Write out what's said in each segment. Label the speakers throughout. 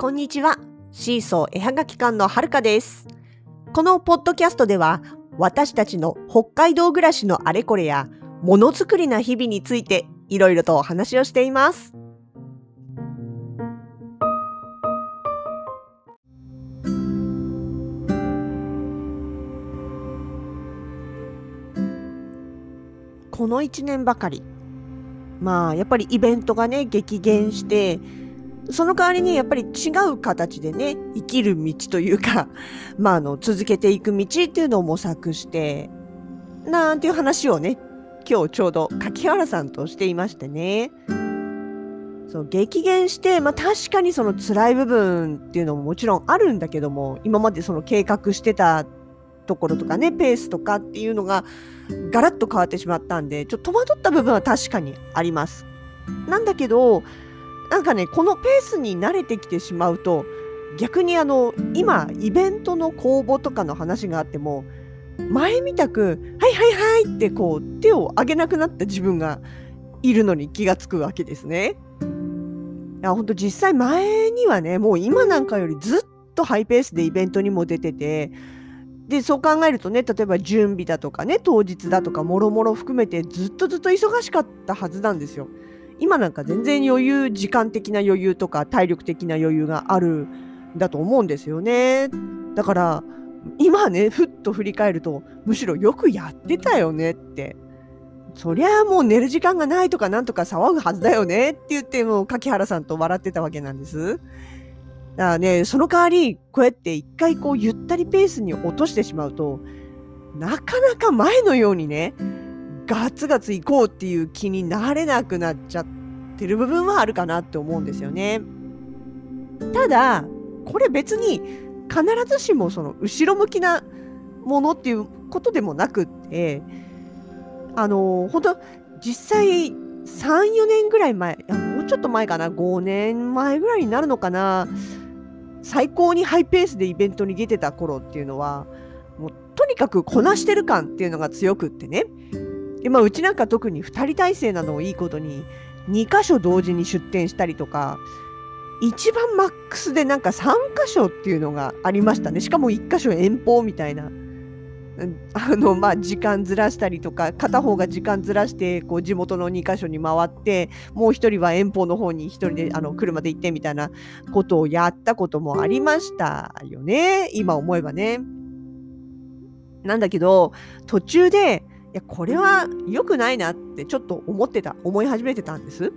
Speaker 1: こんにちは。シーソー絵はがき館のはるかです。このポッドキャストでは、私たちの北海道暮らしのあれこれや、ものづくりな日々について、いろいろとお話をしています。この1年ばかり、まあ、やっぱりイベントがね、激減して、その代わりにやっぱり違う形でね、生きる道というか、まあ、あの、続けていく道っていうのを模索して、なんていう話をね、今日ちょうど柿原さんとしていましてね。そう、激減して、まあ確かにその辛い部分っていうのももちろんあるんだけども、今までその計画してたところとかね、ペースとかっていうのがガラッと変わってしまったんで、ちょっと戸惑った部分は確かにあります。なんだけど、なんかね、このペースに慣れてきてしまうと、逆にあの、今、イベントの公募とかの話があっても、前みたく、はいはいはいってこう、手を挙げなくなった自分がいるのに気がつくわけですね。いや、ほんと実際前にはね、もう今なんかよりずっとハイペースでイベントにも出てて、で、そう考えるとね、例えば準備だとかね、当日だとか、もろもろ含めてずっとずっと忙しかったはずなんですよ。今なんか全然余裕、時間的な余裕とか体力的な余裕があるんだと思うんですよね。だから、今ね、ふっと振り返ると、むしろよくやってたよねって。そりゃあもう寝る時間がないとかなんとか騒ぐはずだよねって言って、もう柿原さんと笑ってたわけなんです。だからね、その代わり、こうやって一回こうゆったりペースに落としてしまうと、なかなか前のようにね、ガツガツ行こうっていう気になれなくなっちゃってる部分はあるかなって思うんですよね。ただ、これ別に必ずしもその後ろ向きなものっていうことでもなくって、あの、本当実際3、4年ぐらい前、いやもうちょっと前かな、5年前ぐらいになるのかな、最高にハイペースでイベントに出てた頃っていうのは、もうとにかくこなしてる感っていうのが強くってね。で、まあ、うちなんか特に2人体制なのをいいことに、2箇所同時に出店したりとか、一番マックスでなんか3箇所っていうのがありましたね。しかも1箇所遠方みたいな。あの、まあ、時間ずらしたりとか、片方が時間ずらして、こう、地元の2箇所に回って、もう一人は遠方の方に一人で、あの、車で行ってみたいなことをやったこともありましたよね。今思えばね。なんだけど、途中で、や、これは良くないなってちょっと思ってた、思い始めてたんです。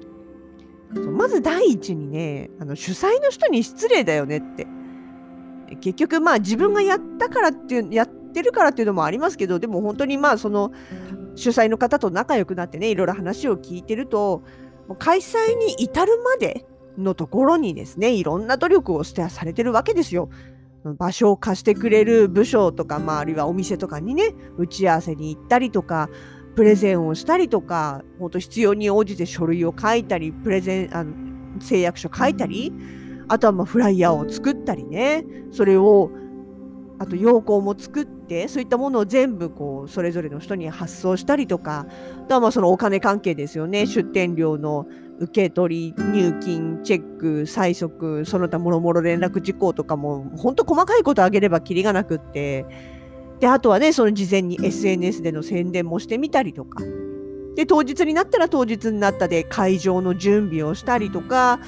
Speaker 1: まず第一にね、あの主催の人に失礼だよねって。結局まあ自分がやったからっていう、やってるからっていうのもありますけど、でも本当にまあその主催の方と仲良くなってね、いろいろ話を聞いてると、開催に至るまでのところにですね、いろんな努力をしてされてるわけですよ。場所を貸してくれる部署とか、まあ、あるいはお店とかにね、打ち合わせに行ったりとか、プレゼンをしたりとか、本当必要に応じて書類を書いたり、プレゼン、あの誓約書書いたり、あとはまあフライヤーを作ったりね、それを、あと要項も作って、そういったものを全部こう、それぞれの人に発送したりとか、あとはまあそのお金関係ですよね、出店料の受け取り、入金、チェック、催促、その他もろもろ連絡事項とかも、本当細かいことあげればきりがなくって、で、あとはね、その事前に SNS での宣伝もしてみたりとか、で、当日になったら当日になったで会場の準備をしたりとか、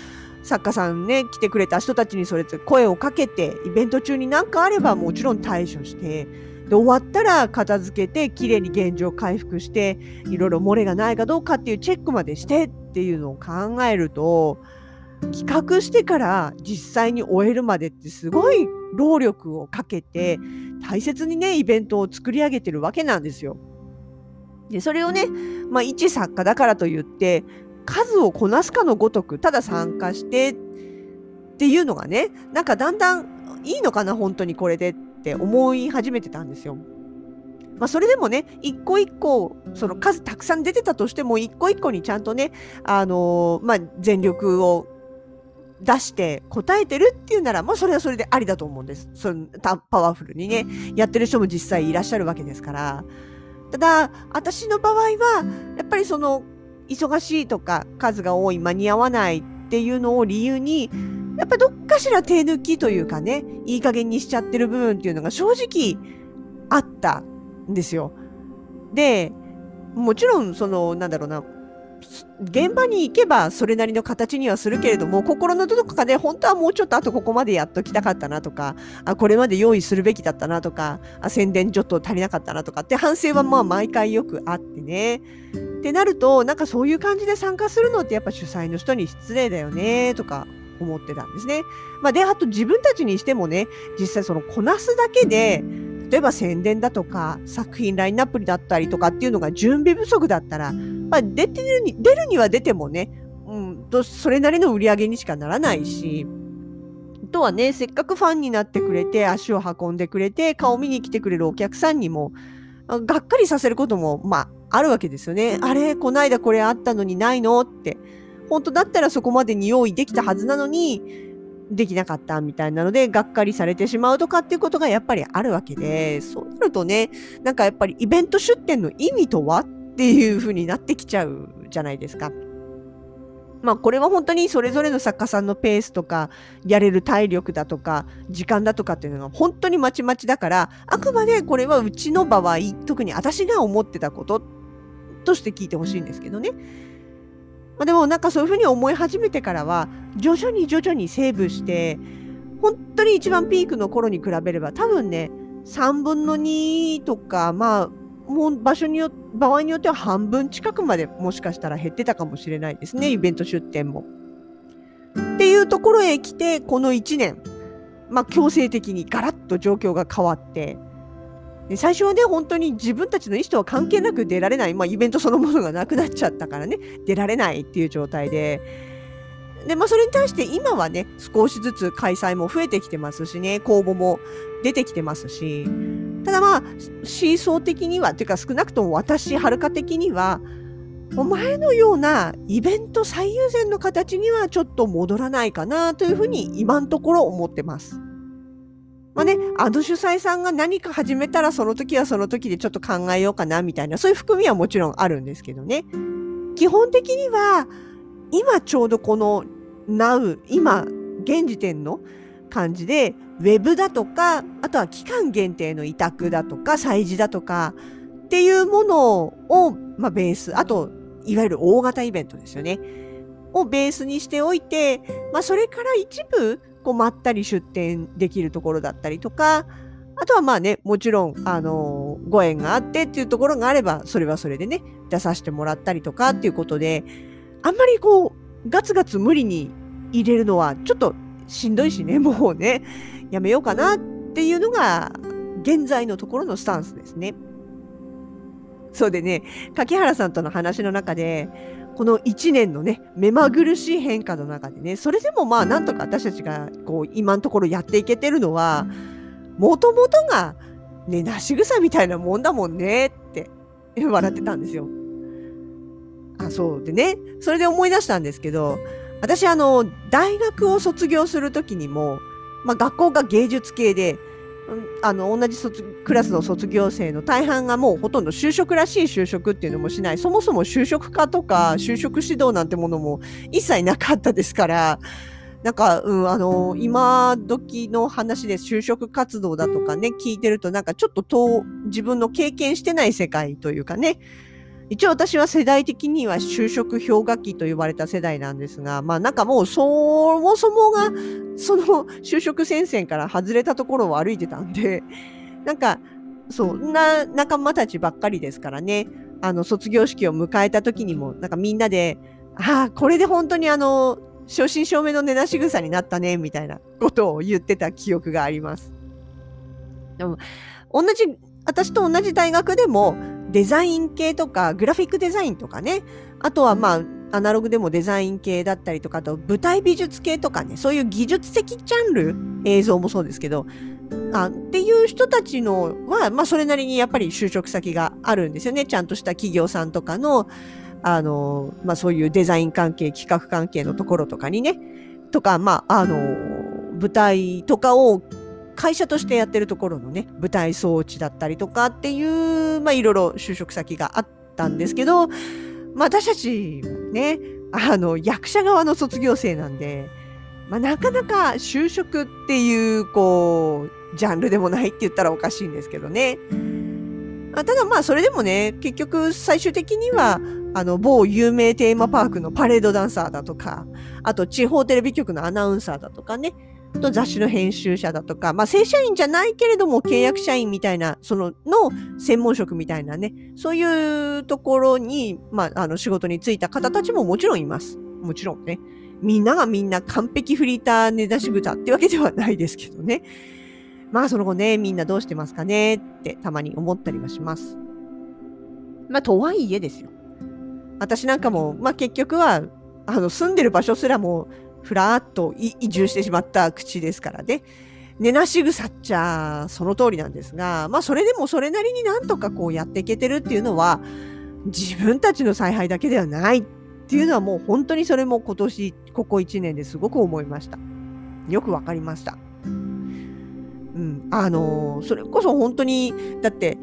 Speaker 1: 作家さんね、来てくれた人たちにそれ声をかけて、イベント中に何かあればもちろん対処して、で、終わったら片付けて、きれいに現状回復して、いろいろ漏れがないかどうかっていうチェックまでしてっていうのを考えると、企画してから実際に終えるまでってすごい労力をかけて、大切にね、イベントを作り上げてるわけなんですよ。で、それをね、まあ、一作家だからといって、数をこなすかのごとく、ただ参加してっていうのがね、なんかだんだんいいのかな、本当にこれでって思い始めてたんですよ。まあ、それでもね、一個一個、その数たくさん出てたとしても、一個一個にちゃんとね、あのーまあ、全力を出して答えてるっていうなら、まあ、それはそれでありだと思うんです。そのパワフルにね、やってる人も実際いらっしゃるわけですから。ただ、私の場合は、やっぱりその、忙しいとか、数が多い、間に合わないっていうのを理由に、やっぱどっかしら手抜きというかね、いい加減にしちゃってる部分っていうのが正直あったですよ。で、もちろん、その、なんだろうな、現場に行けばそれなりの形にはするけれども心のどこかで本当はもうちょっとあとここまでやっときたかったなとかあこれまで用意するべきだったなとかあ宣伝ちょっと足りなかったなとかって反省はまあ毎回よくあってね。ってなるとなんかそういう感じで参加するのってやっぱ主催の人に失礼だよねとか思ってたんですね。まあ、であと自分たちにしてもね実際そのこなすだけで例えば宣伝だとか作品ラインナップだったりとかっていうのが準備不足だったら、まあ、出てるに出るには出てもね、うん、とそれなりの売り上げにしかならないし。あとはねせっかくファンになってくれて足を運んでくれて顔見に来てくれるお客さんにもがっかりさせることもまああるわけですよね。あれこないだこれあったのにないのって本当だったらそこまでに用意できたはずなのにできなかったみたいなので、がっかりされてしまうとかっていうことがやっぱりあるわけで、そうなるとね、なんかやっぱりイベント出店の意味とはっていう風になってきちゃうじゃないですか。まあこれは本当にそれぞれの作家さんのペースとか、やれる体力だとか、時間だとかっていうのが本当にまちまちだから、あくまでこれはうちの場合、特に私が思ってたこととして聞いてほしいんですけどね。まあ、でもなんかそういうふうに思い始めてからは徐々に徐々にセーブして本当に一番ピークの頃に比べれば多分ね3分の2とかまあもう場所によ場合によっては半分近くまでもしかしたら減ってたかもしれないですねイベント出店も。っていうところへ来てこの1年まあ強制的にガラッと状況が変わってで最初はね、本当に自分たちの意思とは関係なく出られない、まあ、イベントそのものがなくなっちゃったからね、出られないっていう状態で、で、まあ、それに対して今はね、少しずつ開催も増えてきてますしね、公募も出てきてますし、ただまあ、シーソー的には、っていうか少なくとも私、はるか的には、お前のようなイベント最優先の形にはちょっと戻らないかなというふうに今のところ思ってます。まあね、あの主催さんが何か始めたらその時はその時でちょっと考えようかなみたいな、そういう含みはもちろんあるんですけどね。基本的には、今ちょうどこの Now、今、現時点の感じで、ウェブだとか、あとは期間限定の委託だとか、催事だとか、っていうものを、まあ、ベース、あと、いわゆる大型イベントですよね。をベースにしておいて、まあ、それから一部、こうまったり出店できるところだったりとか、あとはまあね、もちろん、あのー、ご縁があってっていうところがあれば、それはそれでね、出させてもらったりとかっていうことで、あんまりこう、ガツガツ無理に入れるのは、ちょっとしんどいしね、もうね、やめようかなっていうのが、現在のところのスタンスですね。そうでね、柿原さんとの話の中で、この1年のね、目まぐるしい変化の中でね、それでもまあなんとか私たちがこう今のところやっていけてるのは、もともとがね、なし草みたいなもんだもんねって笑ってたんですよ。あ、そうでね、それで思い出したんですけど、私あの、大学を卒業するときにも、まあ学校が芸術系で、あの同じクラスの卒業生の大半がもうほとんど就職らしい就職っていうのもしない。そもそも就職課とか就職指導なんてものも一切なかったですから。なんか、うん、あの今時の話で就職活動だとかね聞いてるとなんかちょっと遠自分の経験してない世界というかね。一応私は世代的には就職氷河期と呼ばれた世代なんですが、まあなんかもうそもそもがその就職戦線から外れたところを歩いてたんで、なんかそんな仲間たちばっかりですからね、あの卒業式を迎えた時にもなんかみんなで、ああ、これで本当にあの、正真正銘の根なし草になったね、みたいなことを言ってた記憶があります。でも、同じ、私と同じ大学でも、デザイン系とか、グラフィックデザインとかね、あとはまあ、アナログでもデザイン系だったりとか、あと舞台美術系とかね、そういう技術的ジャンル、映像もそうですけど、あっていう人たちのは、まあそれなりにやっぱり就職先があるんですよね。ちゃんとした企業さんとかの、あの、まあそういうデザイン関係、企画関係のところとかにね、とか、まあ、あの、舞台とかを会社としてやってるところのね、舞台装置だったりとかっていう、まあいろいろ就職先があったんですけど、まあ私たちね、あの、役者側の卒業生なんで、まあ、なかなか就職っていうこうジャンルでもないって言ったらおかしいんですけどね。あただまあそれでもね結局最終的にはあの某有名テーマパークのパレードダンサーだとかあと地方テレビ局のアナウンサーだとかねと雑誌の編集者だとか、まあ、正社員じゃないけれども契約社員みたいな、その、の専門職みたいなね、そういうところに、まあ、あの、仕事に就いた方たちももちろんいます。もちろんね。みんながみんな完璧フリーター根出し豚ってわけではないですけどね。まあ、その後ね、みんなどうしてますかねってたまに思ったりはします。まあ、とはいえですよ。私なんかも、まあ結局は、あの、住んでる場所すらもふらっと移住してしまった口ですからね。寝なし草っちゃその通りなんですが、まあそれでもそれなりになんとかこうやっていけてるっていうのは、自分たちの采配だけではないっていうのはもう本当にそれも今年、ここ1年ですごく思いました。よくわかりました。うん、あの、それこそ本当に、だって、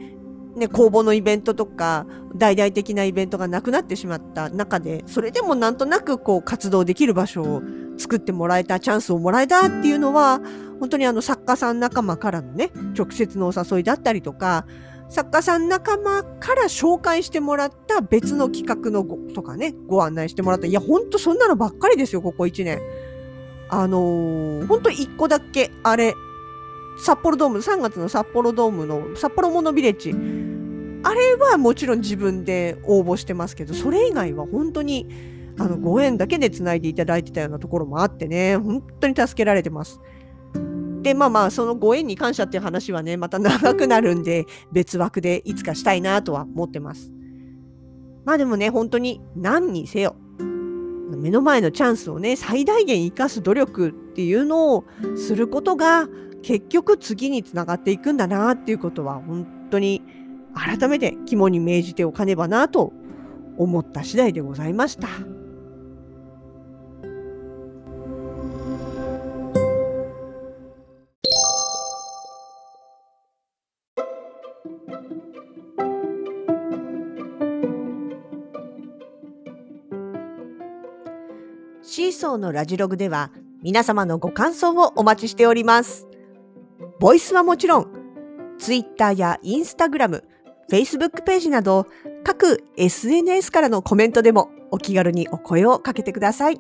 Speaker 1: ね、公募のイベントとか大々的なイベントがなくなってしまった中でそれでもなんとなくこう活動できる場所を作ってもらえたチャンスをもらえたっていうのは本当にあの作家さん仲間からのね直接のお誘いだったりとか作家さん仲間から紹介してもらった別の企画のごとかねご案内してもらったいやほんとそんなのばっかりですよここ1年。あのー、ほんと1個だけあれ札幌ドーム、3月の札幌ドームの札幌モノビレッジ。あれはもちろん自分で応募してますけど、それ以外は本当にあのご縁だけで繋いでいただいてたようなところもあってね、本当に助けられてます。で、まあまあ、そのご縁に感謝っていう話はね、また長くなるんで、別枠でいつかしたいなとは思ってます。まあでもね、本当に何にせよ、目の前のチャンスをね、最大限生かす努力っていうのをすることが、結局次につながっていくんだなっていうことは本当に改めて肝に銘じておかねばなと思った次第でございました。シーソーのラジログでは皆様のご感想をお待ちしております。ボイスはもちろん、Twitter や Instagram、Facebook ページなど各 SNS からのコメントでもお気軽にお声をかけてください。